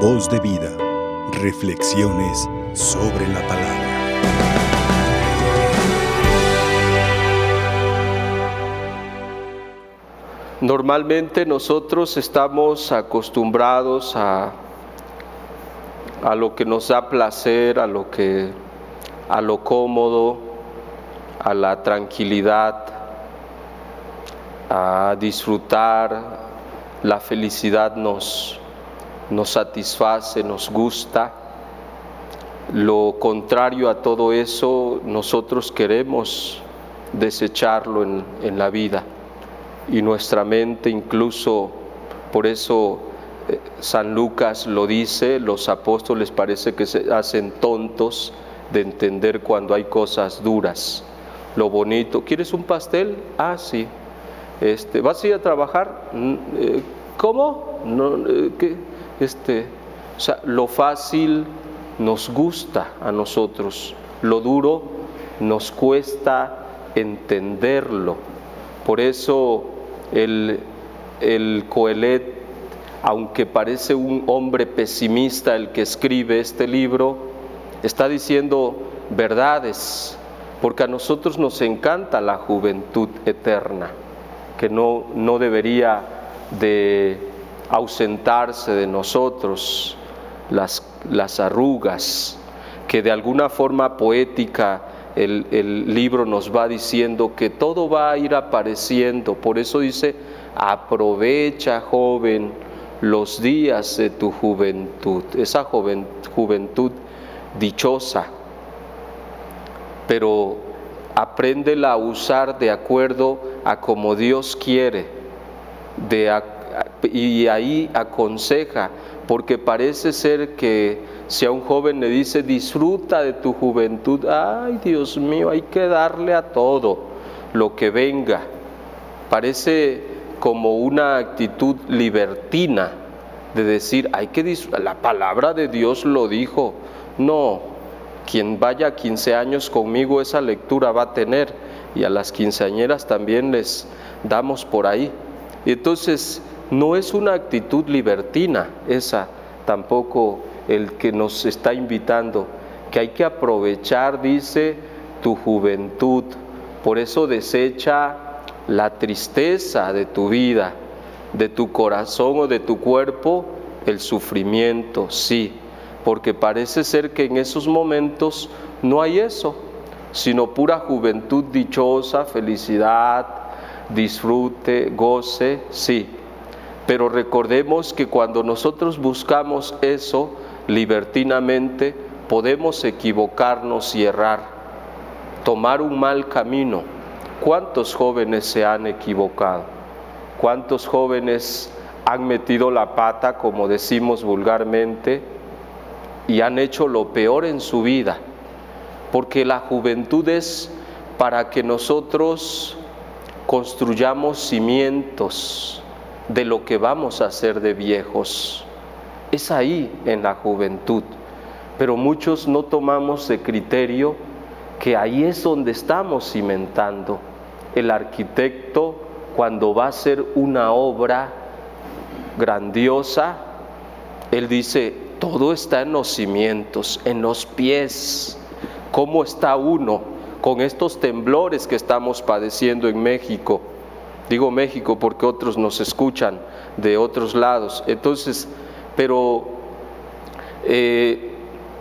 Voz de vida. Reflexiones sobre la palabra. Normalmente nosotros estamos acostumbrados a, a lo que nos da placer, a lo que a lo cómodo, a la tranquilidad, a disfrutar, la felicidad nos, nos satisface, nos gusta. Lo contrario a todo eso, nosotros queremos desecharlo en, en la vida y nuestra mente incluso, por eso eh, San Lucas lo dice, los apóstoles parece que se hacen tontos de entender cuando hay cosas duras. Lo bonito, ¿quieres un pastel? Ah, sí. Este, ¿Vas a ir a trabajar? Mm, eh, ¿Cómo? No, eh, ¿qué? Este, o sea, lo fácil nos gusta a nosotros, lo duro nos cuesta entenderlo. Por eso el, el Coelet, aunque parece un hombre pesimista el que escribe este libro, está diciendo verdades, porque a nosotros nos encanta la juventud eterna, que no, no debería de ausentarse de nosotros las, las arrugas, que de alguna forma poética el, el, libro nos va diciendo que todo va a ir apareciendo. Por eso dice, aprovecha joven los días de tu juventud, esa joven, juventud dichosa, pero apréndela a usar de acuerdo a como Dios quiere, de, y ahí aconseja, porque parece ser que si a un joven le dice disfruta de tu juventud, ay Dios mío, hay que darle a todo lo que venga. Parece como una actitud libertina de decir, hay que la palabra de Dios lo dijo. No, quien vaya 15 años conmigo esa lectura va a tener y a las quinceañeras también les damos por ahí. Entonces no es una actitud libertina esa tampoco el que nos está invitando, que hay que aprovechar, dice, tu juventud. Por eso desecha la tristeza de tu vida, de tu corazón o de tu cuerpo, el sufrimiento, sí, porque parece ser que en esos momentos no hay eso, sino pura juventud dichosa, felicidad, disfrute, goce, sí. Pero recordemos que cuando nosotros buscamos eso libertinamente, podemos equivocarnos y errar, tomar un mal camino. ¿Cuántos jóvenes se han equivocado? ¿Cuántos jóvenes han metido la pata, como decimos vulgarmente, y han hecho lo peor en su vida? Porque la juventud es para que nosotros construyamos cimientos de lo que vamos a hacer de viejos. Es ahí en la juventud. Pero muchos no tomamos de criterio que ahí es donde estamos cimentando. El arquitecto cuando va a hacer una obra grandiosa, él dice, todo está en los cimientos, en los pies. ¿Cómo está uno con estos temblores que estamos padeciendo en México? Digo México porque otros nos escuchan de otros lados. Entonces, pero eh,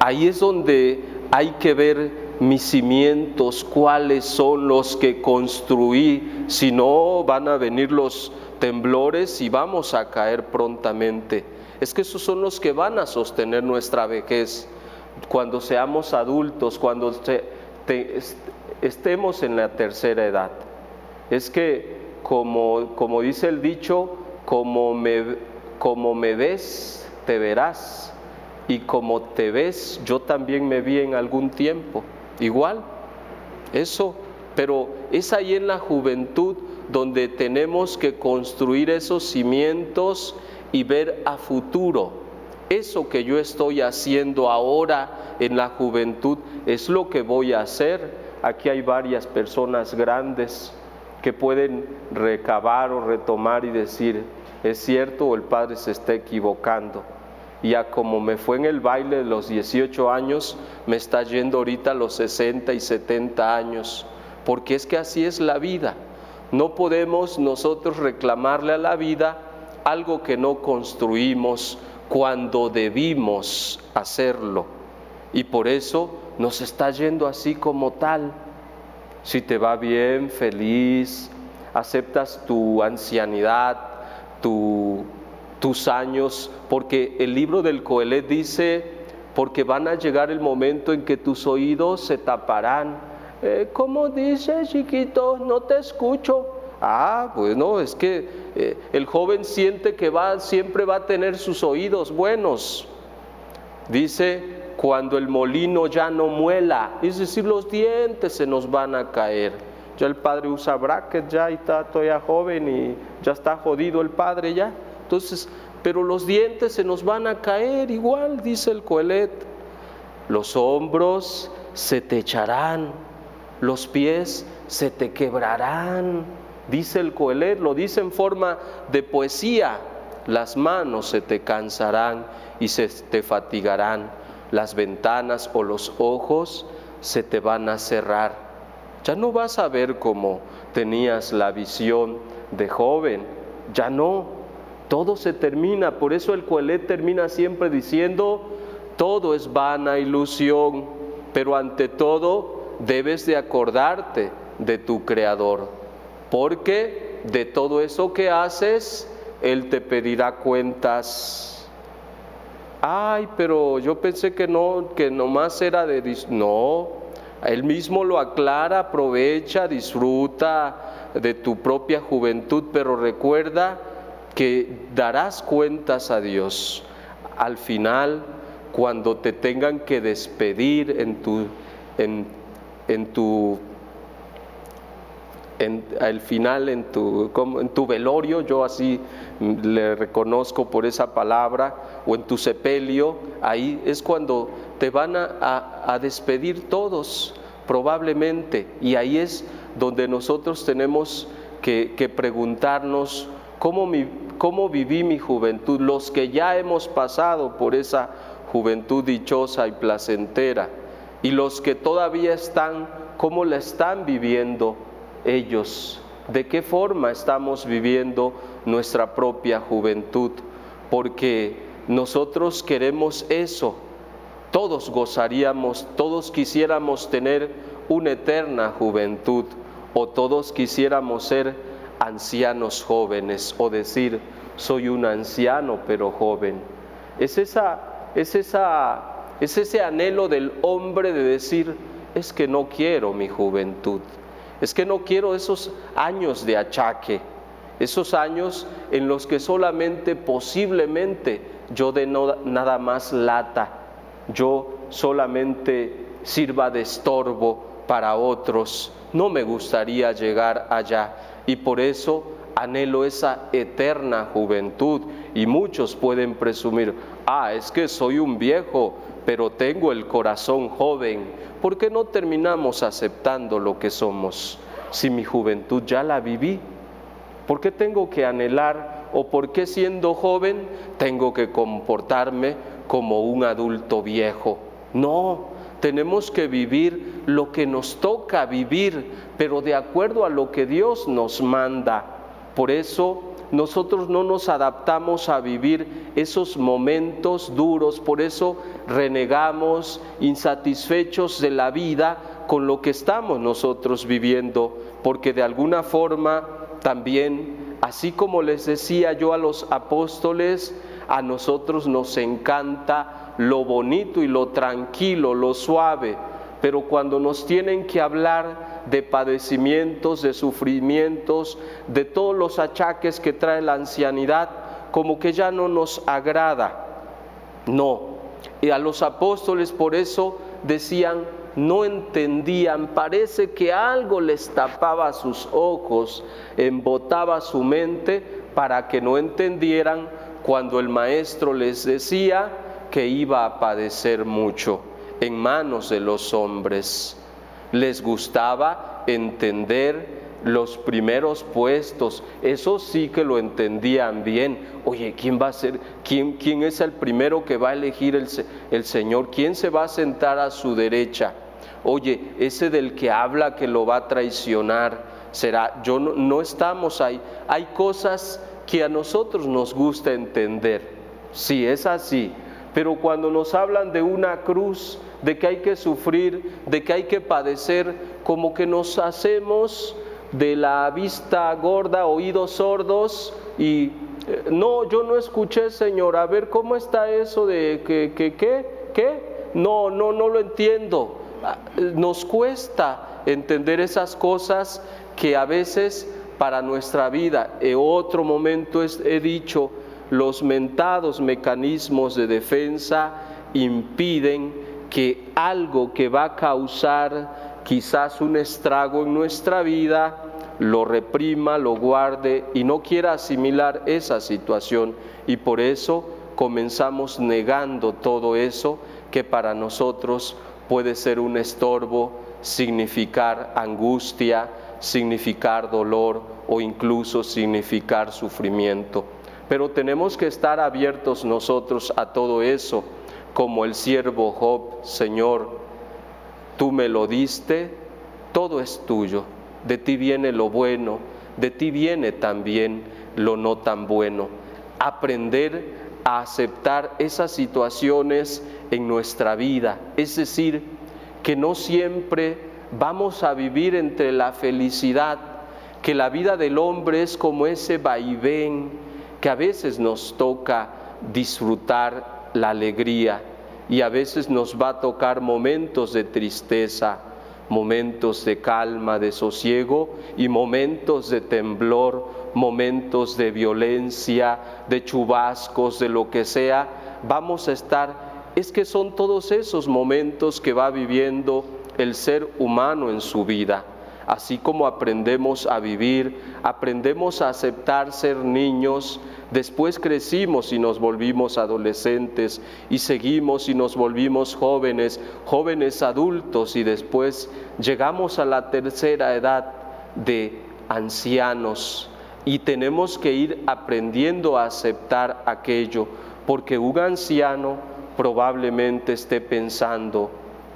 ahí es donde hay que ver mis cimientos, cuáles son los que construí, si no van a venir los temblores y vamos a caer prontamente. Es que esos son los que van a sostener nuestra vejez cuando seamos adultos, cuando te, te, estemos en la tercera edad. Es que, como, como dice el dicho, como me, como me ves, te verás. Y como te ves, yo también me vi en algún tiempo. Igual, eso, pero es ahí en la juventud donde tenemos que construir esos cimientos y ver a futuro. Eso que yo estoy haciendo ahora en la juventud es lo que voy a hacer. Aquí hay varias personas grandes que pueden recabar o retomar y decir, es cierto o el Padre se está equivocando. y a como me fue en el baile de los 18 años, me está yendo ahorita a los 60 y 70 años, porque es que así es la vida. No podemos nosotros reclamarle a la vida algo que no construimos cuando debimos hacerlo. Y por eso nos está yendo así como tal. Si te va bien, feliz, aceptas tu ancianidad, tus años, porque el libro del Coelet dice, porque van a llegar el momento en que tus oídos se taparán. Eh, ¿Cómo dice, chiquito? No te escucho. Ah, bueno, es que eh, el joven siente que va, siempre va a tener sus oídos buenos. Dice, cuando el molino ya no muela, es decir, los dientes se nos van a caer. Ya el padre usa bracket ya y está todavía joven y ya está jodido el padre ya. Entonces, pero los dientes se nos van a caer igual, dice el Coelet. Los hombros se te echarán, los pies se te quebrarán Dice el Coelet, lo dice en forma de poesía, las manos se te cansarán y se te fatigarán, las ventanas o los ojos se te van a cerrar. Ya no vas a ver como tenías la visión de joven, ya no, todo se termina, por eso el Coelet termina siempre diciendo, todo es vana ilusión, pero ante todo debes de acordarte de tu Creador porque de todo eso que haces, Él te pedirá cuentas. Ay, pero yo pensé que no, que nomás era de... No, Él mismo lo aclara, aprovecha, disfruta de tu propia juventud, pero recuerda que darás cuentas a Dios. Al final, cuando te tengan que despedir en tu, en, en tu al final en tu, en tu velorio, yo así le reconozco por esa palabra, o en tu sepelio, ahí es cuando te van a, despedir todos, probablemente, y ahí es donde nosotros tenemos que, preguntarnos cómo, mi, cómo viví mi juventud, los que ya hemos pasado por esa juventud dichosa y placentera, y los que todavía están, cómo la están viviendo ellos, de qué forma estamos viviendo nuestra propia juventud, porque nosotros queremos eso, todos gozaríamos, todos quisiéramos tener una eterna juventud o todos quisiéramos ser ancianos jóvenes o decir, soy un anciano pero joven. Es, esa, es, esa, es ese anhelo del hombre de decir, es que no quiero mi juventud. Es que no quiero esos años de achaque, esos años en los que solamente posiblemente yo de nada más lata, yo solamente sirva de estorbo para otros. No me gustaría llegar allá y por eso anhelo esa eterna juventud y muchos pueden presumir, ah, es que soy un viejo, pero tengo el corazón joven. ¿Por qué no terminamos aceptando lo que somos? Si mi juventud ya la viví, ¿por qué tengo que anhelar o por qué siendo joven tengo que comportarme como un adulto viejo? No, tenemos que vivir lo que nos toca vivir, pero de acuerdo a lo que Dios nos manda. Por eso nosotros no nos adaptamos a vivir esos momentos duros, por eso renegamos insatisfechos de la vida con lo que estamos nosotros viviendo, porque de alguna forma también, así como les decía yo a los apóstoles, a nosotros nos encanta lo bonito y lo tranquilo, lo suave, pero cuando nos tienen que hablar de padecimientos, de sufrimientos, de todos los achaques que trae la ancianidad, como que ya no nos agrada. No. Y a los apóstoles por eso decían, no entendían, parece que algo les tapaba sus ojos, embotaba su mente para que no entendieran cuando el maestro les decía que iba a padecer mucho en manos de los hombres. Les gustaba entender los primeros puestos, eso sí que lo entendían bien. Oye, ¿quién va a ser? ¿Quién, quién es el primero que va a elegir el, el Señor? ¿Quién se va a sentar a su derecha? Oye, ese del que habla que lo va a traicionar, será, yo no, no estamos ahí. Hay cosas que a nosotros nos gusta entender. Sí, es así. Pero cuando nos hablan de una cruz, de que hay que sufrir, de que hay que padecer, como que nos hacemos de la vista gorda, oídos sordos y eh, no, yo no escuché, Señor, a ver cómo está eso de que, que, qué, qué, no, no, no lo entiendo. Ah, nos cuesta entender esas cosas que a veces para nuestra vida, en otro momento he dicho, los mentados mecanismos de defensa impiden que algo que va a causar quizás un estrago en nuestra vida, lo reprima, lo guarde y no quiera asimilar esa situación. Y por eso comenzamos negando todo eso que para nosotros puede ser un estorbo, significar angustia, significar dolor o incluso significar sufrimiento. Pero tenemos que estar abiertos nosotros a todo eso, como el siervo Job, Señor, tú me lo diste, todo es tuyo, de ti viene lo bueno, de ti viene también lo no tan bueno. Aprender a aceptar esas situaciones en nuestra vida, es decir, que no siempre vamos a vivir entre la felicidad, que la vida del hombre es como ese vaivén que a veces nos toca disfrutar la alegría y a veces nos va a tocar momentos de tristeza, momentos de calma, de sosiego y momentos de temblor, momentos de violencia, de chubascos, de lo que sea, vamos a estar, es que son todos esos momentos que va viviendo el ser humano en su vida. Así como aprendemos a vivir, aprendemos a aceptar ser niños, después crecimos y nos volvimos adolescentes y seguimos y nos volvimos jóvenes, jóvenes adultos y después llegamos a la tercera edad de ancianos y tenemos que ir aprendiendo a aceptar aquello, porque un anciano probablemente esté pensando,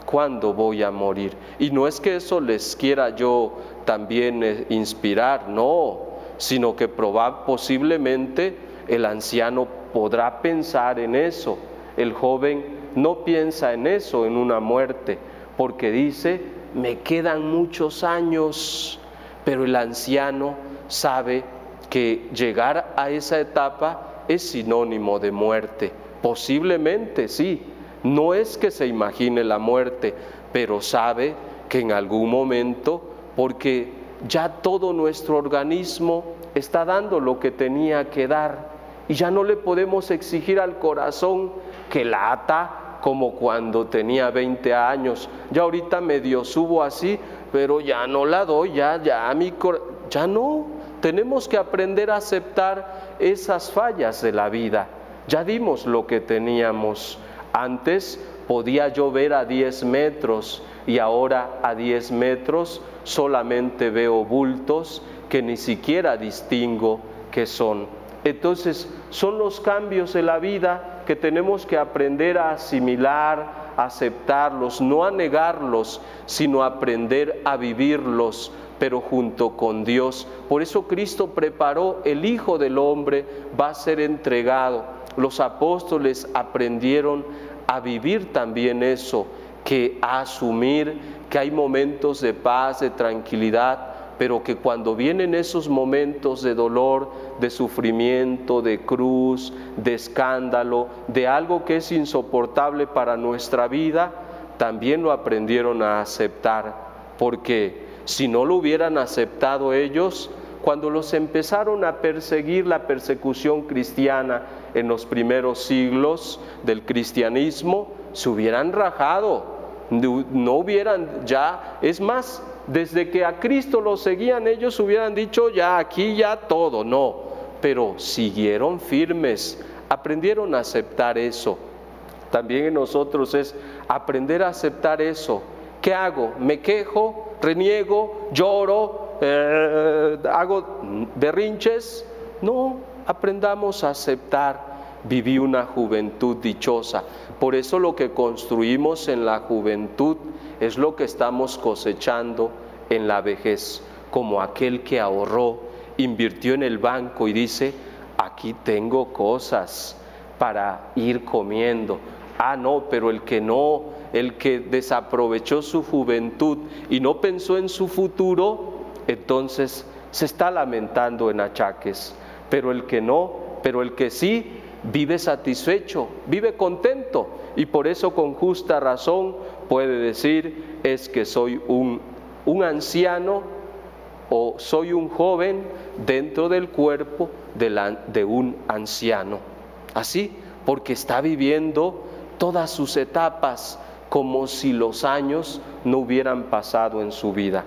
¿cuándo voy a morir? Y no es que eso les quiera yo también eh, inspirar, no, sino que posiblemente el anciano podrá pensar en eso. El joven no piensa en eso, en una muerte, porque dice, me quedan muchos años, pero el anciano sabe que llegar a esa etapa es sinónimo de muerte. Posiblemente sí, no es que se imagine la muerte, pero sabe que en algún momento, porque ya todo nuestro organismo está dando lo que tenía que dar y ya no le podemos exigir al corazón que lata como cuando tenía 20 años. Ya ahorita medio subo así, pero ya no la doy, ya, ya, mi ya no. Tenemos que aprender a aceptar esas fallas de la vida. Ya dimos lo que teníamos antes podía yo ver a 10 metros y ahora a 10 metros solamente veo bultos que ni siquiera distingo qué son. Entonces son los cambios de la vida que tenemos que aprender a asimilar, a aceptarlos, no a negarlos, sino a aprender a vivirlos, pero junto con Dios. Por eso Cristo preparó, el Hijo del Hombre va a ser entregado los apóstoles aprendieron a vivir también eso, que a asumir que hay momentos de paz, de tranquilidad, pero que cuando vienen esos momentos de dolor, de sufrimiento, de cruz, de escándalo, de algo que es insoportable para nuestra vida, también lo aprendieron a aceptar, porque si no lo hubieran aceptado ellos, cuando los empezaron a perseguir la persecución cristiana en los primeros siglos del cristianismo, se hubieran rajado, no hubieran ya, es más, desde que a Cristo lo seguían ellos hubieran dicho ya aquí ya todo, no, pero siguieron firmes, aprendieron a aceptar eso. También en nosotros es aprender a aceptar eso. ¿Qué hago? ¿Me quejo? ¿Reniego? ¿Lloro? Eh, hago berrinches. No, aprendamos a aceptar. Viví una juventud dichosa. Por eso lo que construimos en la juventud es lo que estamos cosechando en la vejez, como aquel que ahorró, invirtió en el banco y dice, aquí tengo cosas para ir comiendo. Ah, no, pero el que no, el que desaprovechó su juventud y no pensó en su futuro, entonces se está lamentando en achaques. Pero el que no, pero el que sí, vive satisfecho, vive contento y por eso con justa razón puede decir es que soy un, anciano o soy un joven dentro del cuerpo de un anciano. Así, porque está viviendo todas sus etapas como si los años no hubieran pasado en su vida.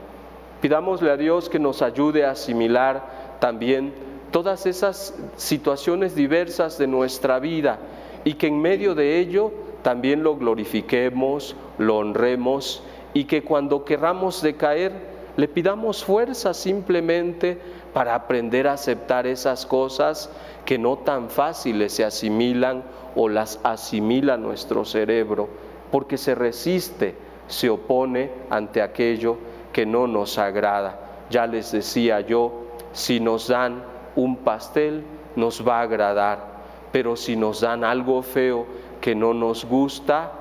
Pidámosle a Dios que nos ayude a asimilar también todas esas situaciones diversas de nuestra vida y que en medio de ello también lo glorifiquemos, lo honremos y que cuando querramos decaer le pidamos fuerza simplemente para aprender a aceptar esas cosas que no tan fáciles se asimilan o las asimila nuestro cerebro, porque se resiste, se opone ante aquello que no nos agrada. Ya les decía yo, si nos dan un pastel nos va a agradar, pero si nos dan algo feo que no nos gusta,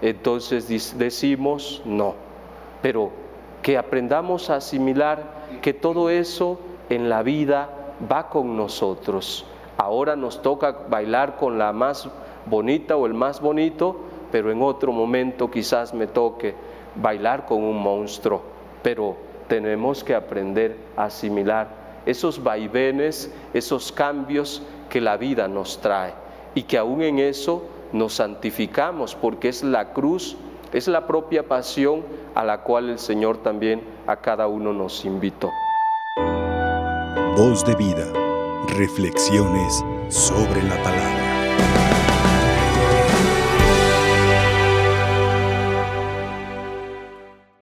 entonces decimos no. Pero que aprendamos a asimilar que todo eso en la vida va con nosotros. Ahora nos toca bailar con la más bonita o el más bonito, pero en otro momento quizás me toque bailar con un monstruo. Pero tenemos que aprender a asimilar esos vaivenes, esos cambios que la vida nos trae y que aún en eso nos santificamos porque es la cruz, es la propia pasión a la cual el Señor también a cada uno nos invitó. Voz de vida, reflexiones sobre la palabra.